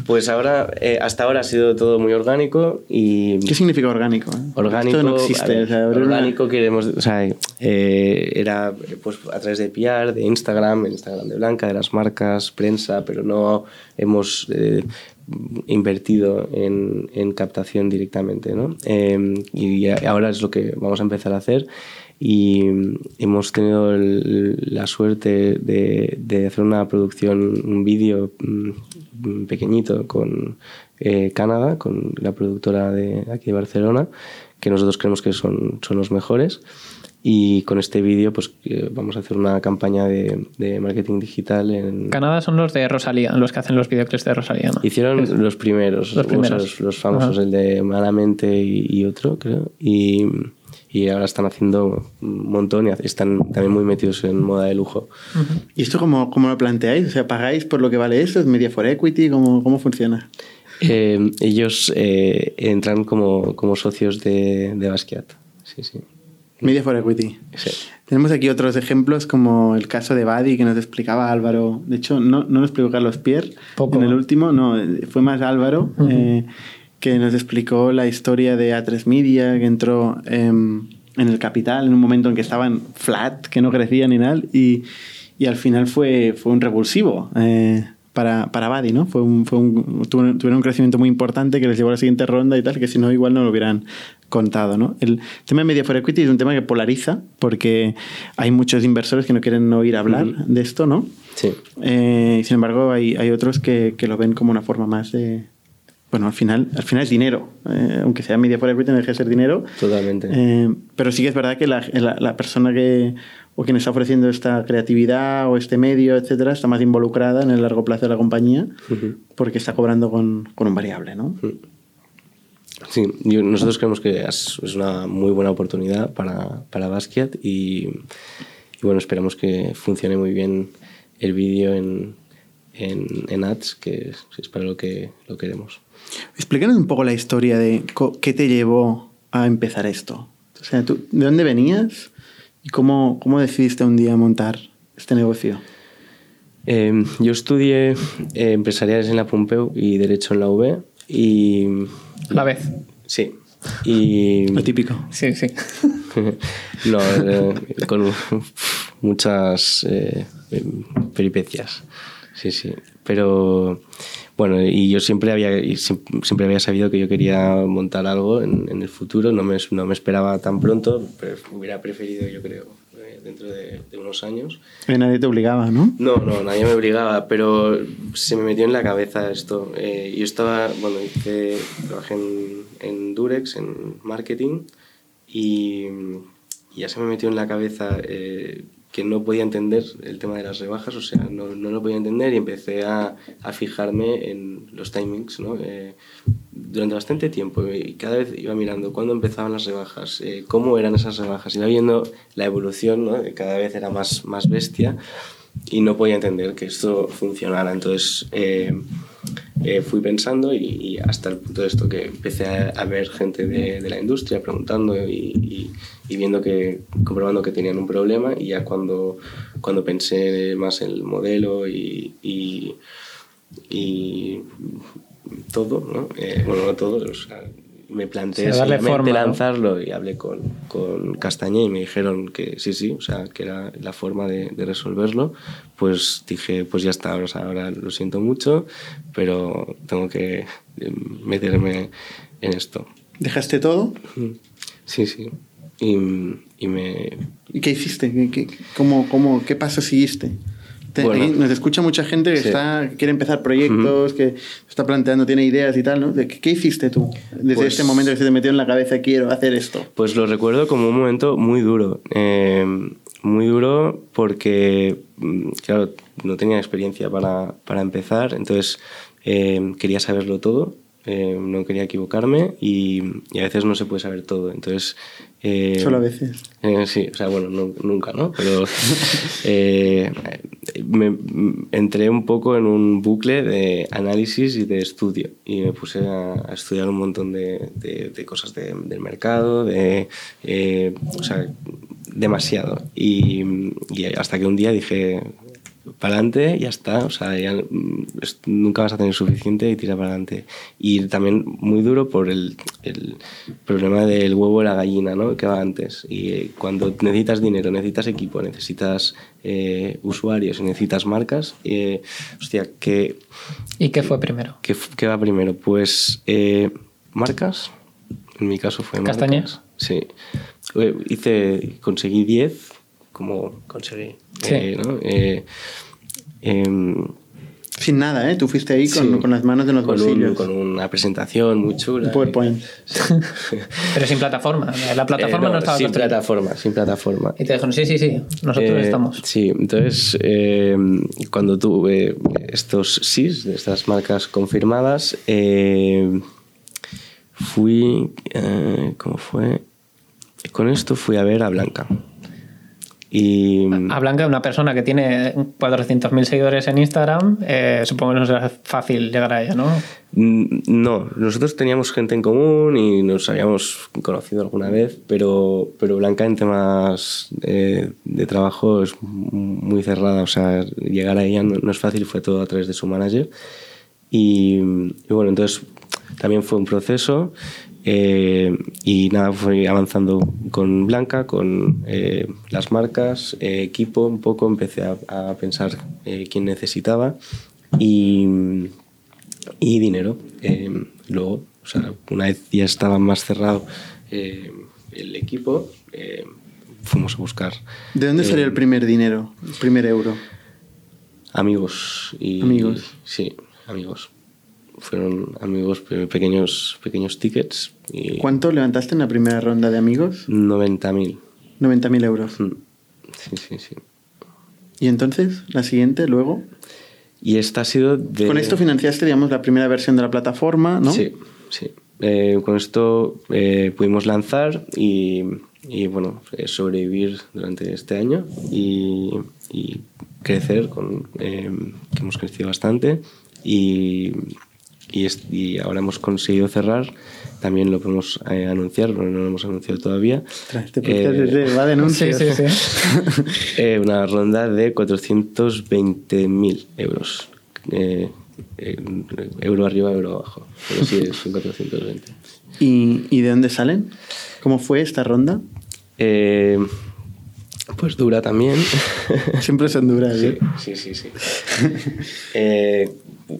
Pues ahora, eh, hasta ahora ha sido todo muy orgánico y ¿Qué significa orgánico? orgánico. Esto no existe. ver, o sea, abrir una- orgánico queremos, o sea, eh, era pues a través de PR, de Instagram, el Instagram de Blanca, de las marcas, prensa, pero no hemos eh, invertido en, en captación directamente, ¿no? Eh, y ahora es lo que vamos a empezar a hacer y hemos tenido el- la suerte de, de hacer una producción, un vídeo mm, pequeñito con eh, Canadá, con la productora de aquí de Barcelona, que nosotros creemos que son, son los mejores. Y con este vídeo pues eh, vamos a hacer una campaña de, de marketing digital en... Canadá son los de Rosalía, los que hacen los videoclips de Rosalía. ¿no? Hicieron los primeros, Los o sea, primeros. los, los famosos, Ajá. el de Malamente y, y otro, creo. Y, y y ahora están haciendo un montón y están también muy metidos en moda de lujo. ¿Y esto cómo, cómo, lo planteáis? O sea, ¿pagáis por lo que vale eso? ¿Es media for equity? ¿Cómo, cómo funciona? Eh, ellos eh, entran como, como, socios de, de Basquiat. Sí, sí. Media for Equity. Sí. Tenemos aquí otros ejemplos como el caso de Badi que nos explicaba Álvaro. De hecho, no, no nos explicó Carlos Pierre en el último, no, fue más Álvaro eh, que nos explicó la historia de A3 Media que entró en el capital en un momento en que estaban flat, que no crecían ni nada y, y al final fue, fue un revulsivo. Eh, para, para Badi, ¿no? Fue un, fue un, tuvieron un crecimiento muy importante que les llevó a la siguiente ronda y tal, que si no, igual no lo hubieran contado, ¿no? El tema de Media for Equity es un tema que polariza porque hay muchos inversores que no quieren oír hablar de esto, ¿no? Sí. Eh, sin embargo, hay, hay otros que, que, lo ven como una forma más de... Bueno, al final, al final es dinero. Eh, aunque sea Media for Equity, no deja de ser dinero. Totalmente. Eh, pero sí que es verdad que la, la, la persona que o quien está ofreciendo esta creatividad o este medio, etcétera, está más involucrada en el largo plazo de la compañía porque está cobrando con, con, un variable, ¿no? Sí, nosotros creemos que es, una muy buena oportunidad para, para Basquiat y, y, bueno, esperamos que funcione muy bien el vídeo en, en, en, ads, que es, es, para lo que lo queremos. Explícanos un poco la historia de qué te llevó a empezar esto. O sea, ¿tú, ¿de dónde venías? ¿Y cómo, cómo decidiste un día montar este negocio? Eh, yo estudié eh, empresariales en la Pompeu y Derecho en la UB y... La vez. Sí. Y... Lo típico. Sí, sí. (laughs) no, eh, con muchas eh, peripecias. Sí, sí. Pero bueno, y yo siempre había, siempre había sabido que yo quería montar algo en, en el futuro, no me, no me, esperaba tan pronto, pero hubiera preferido, yo creo, dentro de, de, unos años. Y nadie te obligaba, ¿no? No, no, nadie me obligaba, pero se me metió en la cabeza esto. Eh, yo estaba, bueno, hice, trabajé en, en Durex, en marketing, y, y, ya se me metió en la cabeza... Eh, que no podía entender el tema de las rebajas, o sea, no, no lo podía entender y empecé a, a fijarme en los timings, ¿no? Eh, durante bastante tiempo y cada vez iba mirando cuándo empezaban las rebajas, eh, cómo eran esas rebajas, iba viendo la evolución, ¿no? cada vez era más, más bestia y no podía entender que esto funcionara. Entonces eh, eh, fui pensando y, hasta el punto de esto que empecé a, ver gente de, la industria preguntando y, viendo que, comprobando que tenían un problema y ya cuando, cuando pensé más en el modelo y, y todo, ¿no? Eh, bueno, no todo, o sea, me planteé sí, solamente forma, lanzarlo ¿no? y hablé con, con Castañé y me dijeron que sí, sí, o sea, que era la forma de, de resolverlo, pues dije, pues ya está, o sea, ahora lo siento mucho, pero tengo que meterme en esto. ¿Dejaste todo? Sí, sí. Y, y me... ¿Y qué hiciste? ¿Qué, qué, cómo, cómo, ¿Qué paso seguiste? Te, bueno, aquí nos escucha mucha gente que, sí. está, quiere empezar proyectos, uh -huh. que está planteando, tiene ideas y tal, ¿no? ¿Qué, qué hiciste tú desde pues, este momento que se te metió en la cabeza, quiero hacer esto? Pues lo recuerdo como un momento muy duro. Eh, muy duro porque, claro, no tenía experiencia para, para empezar, entonces eh, quería saberlo todo. Eh, no quería equivocarme y, y, a veces no se puede saber todo. Entonces, eh, Solo a veces. Eh, sí, o sea, bueno, no, nunca, ¿no? Pero (laughs) eh, me, entré un poco en un bucle de análisis y de estudio y me puse a, a estudiar un montón de, de, de cosas de, del mercado, de, o sea, demasiado. Y, y hasta que un día dije, para adelante, ya está, o sea, ya nunca vas a tener suficiente y tira para adelante. Y también muy duro por el, el, problema del huevo y la gallina, ¿no? Que va antes. Y cuando necesitas dinero, necesitas equipo, necesitas eh, usuarios, necesitas marcas, eh, hostia, ¿qué, ¿Y qué fue primero? ¿Qué, qué va primero? Pues eh, marcas, en mi caso fue ¿Castañas? Marcas. Sí. Hice, conseguí 10 como conseguí. Sí. Eh, ¿no? eh, eh, Sin nada, ¿eh? Tú fuiste ahí con, sí, con las manos en los con bolsillos. Un, con una presentación muy chula. Un PowerPoint. Sí. (laughs) Pero sin plataforma. La plataforma Eh, no, estaba Sin plataforma, sin plataforma. Y te dijeron, sí, sí, sí, nosotros Eh, estamos. Sí, entonces eh, cuando tuve estos SIS, de estas marcas confirmadas, eh, fui, eh, ¿cómo fue? con esto fui a ver a Blanca. Y A Blanca, una persona que tiene 400.000 seguidores en Instagram, eh, supongo que no será fácil llegar a ella, ¿no? Mm, No, nosotros teníamos gente en común y nos habíamos conocido alguna vez, pero, pero Blanca en temas eh, de trabajo es muy cerrada, o sea, llegar a ella no, no es fácil, fue todo a través de su manager. Y, y bueno, entonces también fue un proceso eh, y nada, fui avanzando con Blanca, con eh, las marcas, eh, equipo, un poco empecé a, a pensar eh, quién necesitaba y, y dinero. Eh, luego, o sea, una vez ya estaba más cerrado eh, el equipo, fuimos a buscar ¿De dónde salió el primer dinero, el primer euro? amigos y Amigos. sí, amigos. Fueron amigos pe- pequeños pequeños tickets y ¿Cuánto levantaste en la primera ronda de amigos? 90.000. 90.000 euros. Mm. Sí, sí, sí. ¿Y entonces, la siguiente, luego? Y esta ha sido de Con esto financiaste, digamos, la primera versión de la plataforma, ¿no? Sí, sí. Eh, con esto eh, pudimos lanzar y, y, bueno, eh, sobrevivir durante este año y, y crecer, con, eh, que hemos crecido bastante y, y, es- y ahora hemos conseguido cerrar. También lo podemos eh, anunciar, pero no lo hemos anunciado todavía. Este Eh, va de anuncios. Sí, sí, sí. (laughs) eh, una ronda de 420.000 euros. Eh, eh, euro arriba, euro abajo. Pero sí, son 420. ¿Y, y de dónde salen? ¿Cómo fue esta ronda? Pues dura también. (laughs) Siempre son duras, sí, ¿eh? sí, sí. sí. (laughs) Eh,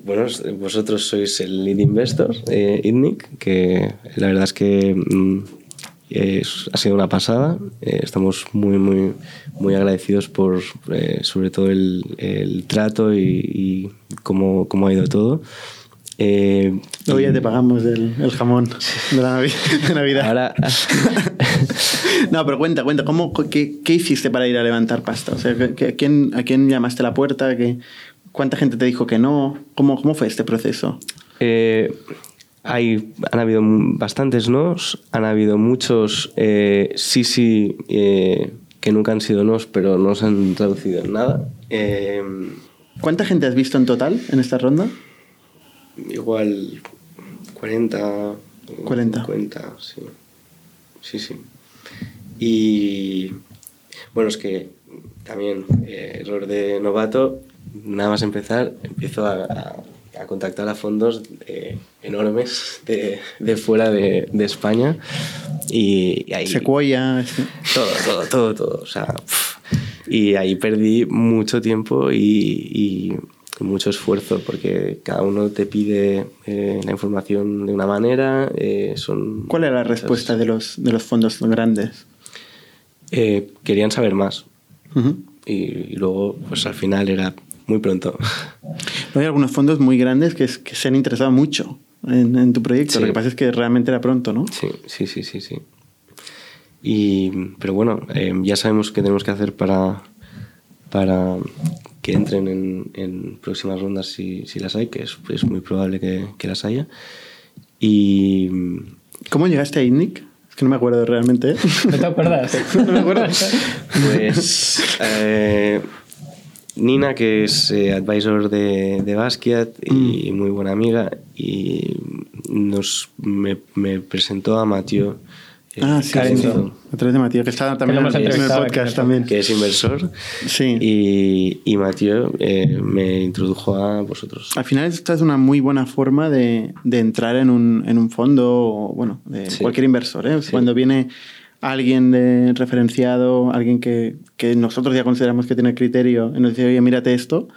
bueno, vosotros sois el lead investor, eh, ITNIC, que la verdad es que mm, es- ha sido una pasada. Eh, estamos muy, muy, muy agradecidos por, eh, sobre todo, el, el trato y, y cómo, cómo ha ido todo. Eh, Luego ya te pagamos el, el jamón de, la Navi- de Navidad. Ahora, (laughs) No, pero cuenta, cuenta, ¿cómo, qué, qué hiciste para ir a levantar pasta? O sea, ¿qué- qué- ¿a quién, a quién llamaste a la puerta? ¿Qué, ¿Cuánta gente te dijo que no? ¿Cómo, cómo fue este proceso? Eh, hay, han habido bastantes nos, han habido muchos eh, sí, sí, eh, que nunca han sido nos, pero no se han traducido en nada. ¿Cuánta gente has visto en total en esta ronda? Igual 40, 40. 50, sí. Sí, sí. Y bueno, es que también eh, error de novato, nada más empezar, empiezo a, a- a contactar a fondos eh, enormes de, de fuera de, de España y, y ahí este- todo, todo, todo, todo. O sea, y ahí perdí mucho tiempo y, y mucho esfuerzo porque cada uno te pide eh, la información de una manera. eh, son ¿Cuál era la respuesta de los, de los fondos grandes? Eh, querían saber más y, y luego, pues al final era muy pronto. (laughs) Hay algunos fondos muy grandes que, es- que se han interesado mucho en, en tu proyecto. Sí. Lo que pasa es que realmente era pronto, ¿no? Sí, sí, sí, sí, sí. Y, pero bueno, ya sabemos qué tenemos que hacer para, para que entren en, en próximas rondas si, si las hay, que es, es muy probable que, que las haya. Y ¿Cómo llegaste a INNIC? Es que no me acuerdo realmente. ¿eh? (laughs) ¿No te acuerdas? (laughs) no me acuerdo. pues eh, Nina, que es eh, advisor de, de Basquiat y muy buena amiga, y nos, me, me presentó a Mathieu. Ah, sí, sí, sí. A través de Matías, que estaba también en el podcast también. que es inversor. Sí. Y, y Mathieu eh, me introdujo a vosotros. Al final esta es una muy buena forma de, de entrar en un, en un fondo, o, bueno, de Sí. cualquier inversor. ¿eh? Sí. Cuando viene alguien de referenciado, alguien que, que nosotros ya consideramos que tiene criterio, y nos dice, oye, mírate esto,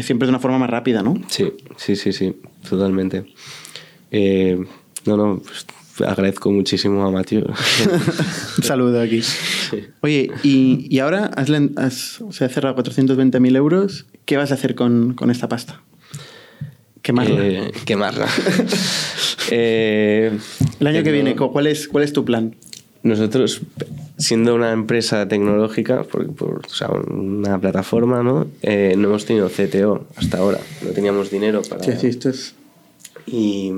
siempre es una forma más rápida, ¿no? Sí, sí, sí, sí, totalmente. Eh, no, no, pues, agradezco muchísimo a Mathieu. (laughs) Un saludo aquí. Oye, y, y ahora has, has- se ha cerrado 420.000 euros. ¿Qué vas a hacer con, con esta pasta? Quemarla. Eh, quemarla. (laughs) Eh, El año que viene, ¿cu- ¿cuál es, ¿cuál es tu plan? Nosotros, siendo una empresa tecnológica, por, por- o sea, una plataforma, ¿no? Eh, no hemos tenido CTO hasta ahora. No teníamos dinero para... Sí, sí, esto es... Y,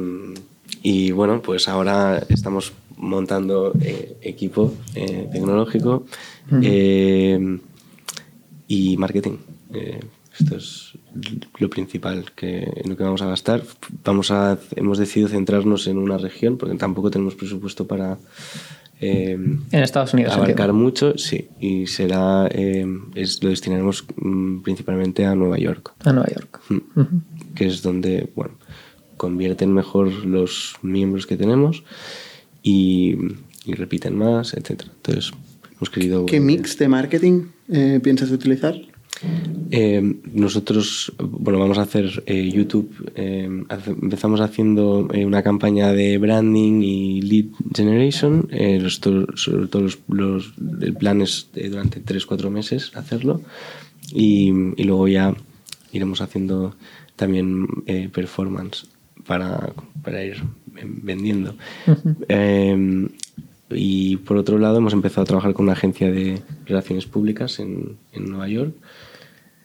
y bueno, pues ahora estamos montando eh, equipo eh, tecnológico eh, y marketing. Esto es lo principal que, en lo que vamos a gastar. Vamos a, hemos decidido centrarnos en una región porque tampoco tenemos presupuesto para En Estados Unidos. abarcar entiendo. mucho, sí, y será es, lo destinaremos mm, principalmente a Nueva York, A Nueva York. mm, que es donde bueno convierten mejor los miembros que tenemos y, y repiten más, etcétera. Entonces hemos querido ¿Qué mix de marketing eh, piensas utilizar? Eh, nosotros, bueno, vamos a hacer eh, YouTube. eh, hace- empezamos haciendo eh, una campaña de branding y lead generation. eh, los to- sobre todo los, los- el plan es de durante 3-4 meses hacerlo. Y, y luego ya iremos haciendo también eh, performance para, para ir vendiendo. Eh, y por otro lado, hemos empezado a trabajar con una agencia de relaciones públicas en, en Nueva York.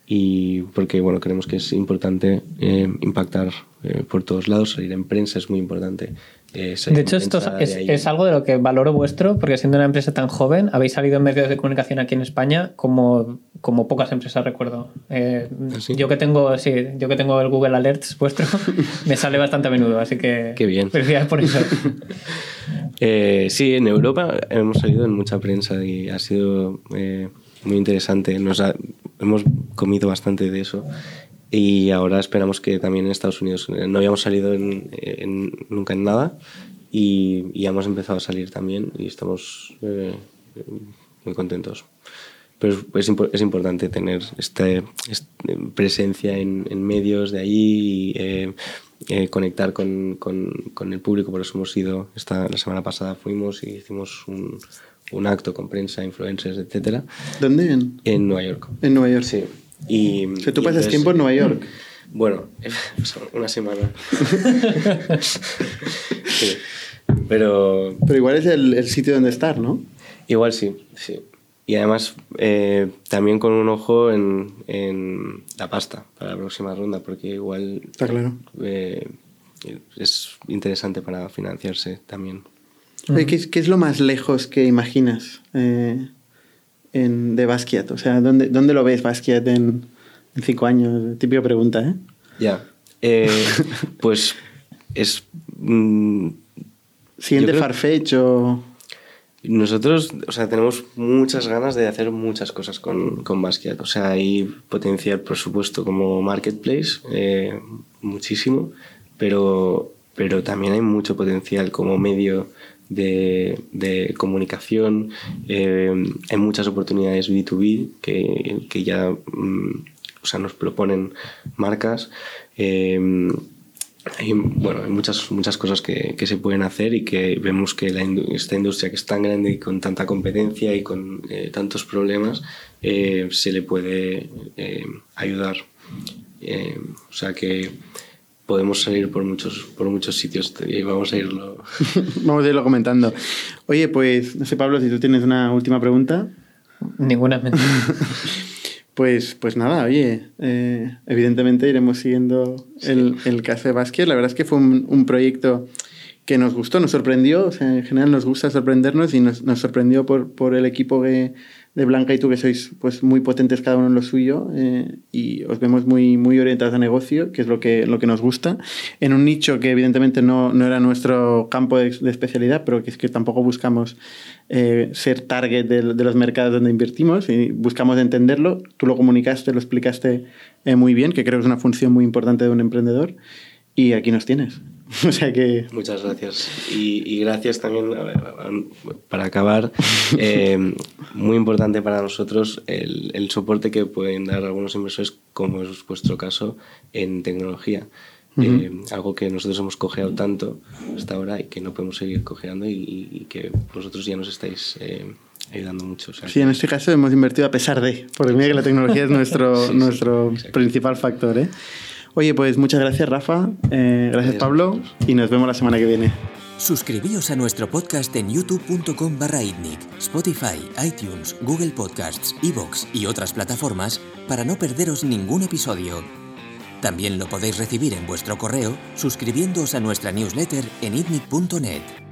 Y porque bueno creemos que es importante eh, impactar eh, por todos lados. Salir en prensa es muy importante eh, De hecho, esto es, algo de lo que valoro vuestro, porque siendo una empresa tan joven, habéis salido en medios de comunicación aquí en España como, como pocas empresas recuerdo. Eh, ¿Ah, sí? Yo que tengo, sí, yo que tengo el Google Alerts vuestro, (laughs) me sale bastante a menudo, así que Qué bien. felicidades por eso. (laughs) Eh, sí en Europa hemos salido en mucha prensa y ha sido eh, muy interesante Nos ha- hemos comido bastante de eso y ahora esperamos que también en Estados Unidos eh, no habíamos salido en- en- nunca en nada y, y hemos empezado a salir también y estamos eh, muy contentos pero es, es es importante tener este, este- presencia en, en medios de allí y eh, eh, conectar con, con- con el público. Por eso hemos ido, esta, la semana pasada fuimos y hicimos un, un acto con prensa, influencers, etcétera, ¿Dónde? En, en Nueva York. en Nueva York. Sí. Y, O sea, tú y pasas entonces- tiempo en Nueva York. Bueno, (laughs) una semana. (laughs) Sí. Pero Pero igual es el, el sitio donde estar, ¿no? Igual sí, sí. Y además eh, también con un ojo en, en la pasta para la próxima ronda, porque igual Está claro. eh, es interesante para financiarse también. Oye, ¿qué, es, qué es lo más lejos que imaginas eh, en, de Basquiat? O sea, ¿dónde, dónde lo ves Basquiat en, en cinco años? Típica pregunta, ¿eh? Ya. Eh, (laughs) pues es... mm, Siguiente creo- Farfetch o... Nosotros, o sea, tenemos muchas ganas de hacer muchas cosas con, con Basquiat. O sea, hay potencial, por supuesto, como marketplace, eh, muchísimo, pero, pero también hay mucho potencial como medio de, comunicación. eh, hay muchas oportunidades B2B que, que ya mm, o sea, nos proponen marcas. eh, hay, bueno, hay muchas, muchas cosas que, que se pueden hacer y que vemos que esta industria que es tan grande y con tanta competencia y con eh, tantos problemas eh, se le puede eh, ayudar. Eh, o sea que podemos salir por muchos, por muchos sitios y vamos a irlo. (laughs) Vamos a irlo comentando. Oye, pues, no sé, Pablo, si tú tienes una última pregunta. Ninguna es mentira. (laughs) Pues, pues nada, oye, eh, evidentemente iremos siguiendo el, el caso de Basquiat. La verdad es que fue un, un proyecto que nos gustó, nos sorprendió. O sea, en general nos gusta sorprendernos y nos, nos sorprendió por, por el equipo que- de Blanca y tú, que sois pues, muy potentes cada uno en lo suyo eh, y os vemos muy, muy orientados a negocio, que es lo que, lo que nos gusta, en un nicho que evidentemente no, no era nuestro campo de, especialidad, pero que es que tampoco buscamos eh, ser target de, de los mercados donde invertimos y buscamos entenderlo. Tú lo comunicaste, lo explicaste eh, muy bien, que creo que es una función muy importante de un emprendedor y aquí nos tienes. (laughs) o sea que... Muchas gracias. Y, y gracias también, a ver, para acabar, (laughs) eh, muy importante para nosotros el, el soporte que pueden dar algunos inversores, como es vuestro caso, en tecnología. Eh, algo que nosotros hemos cojeado tanto hasta ahora y que no podemos seguir cojeando y, y que vosotros ya nos estáis eh, ayudando mucho. O sea Sí, en este caso hemos invertido a pesar de, porque mira que la tecnología es (laughs) nuestro, Sí, sí, nuestro exacto. principal factor. ¿eh? Oye, pues muchas gracias Rafa, eh, gracias Pablo y nos vemos la semana que viene. Suscribíos a nuestro podcast en youtube.com barra Spotify, iTunes, Google Podcasts, Evox y otras plataformas para no perderos ningún episodio. También lo podéis recibir en vuestro correo suscribiéndoos a nuestra newsletter en itnic.net.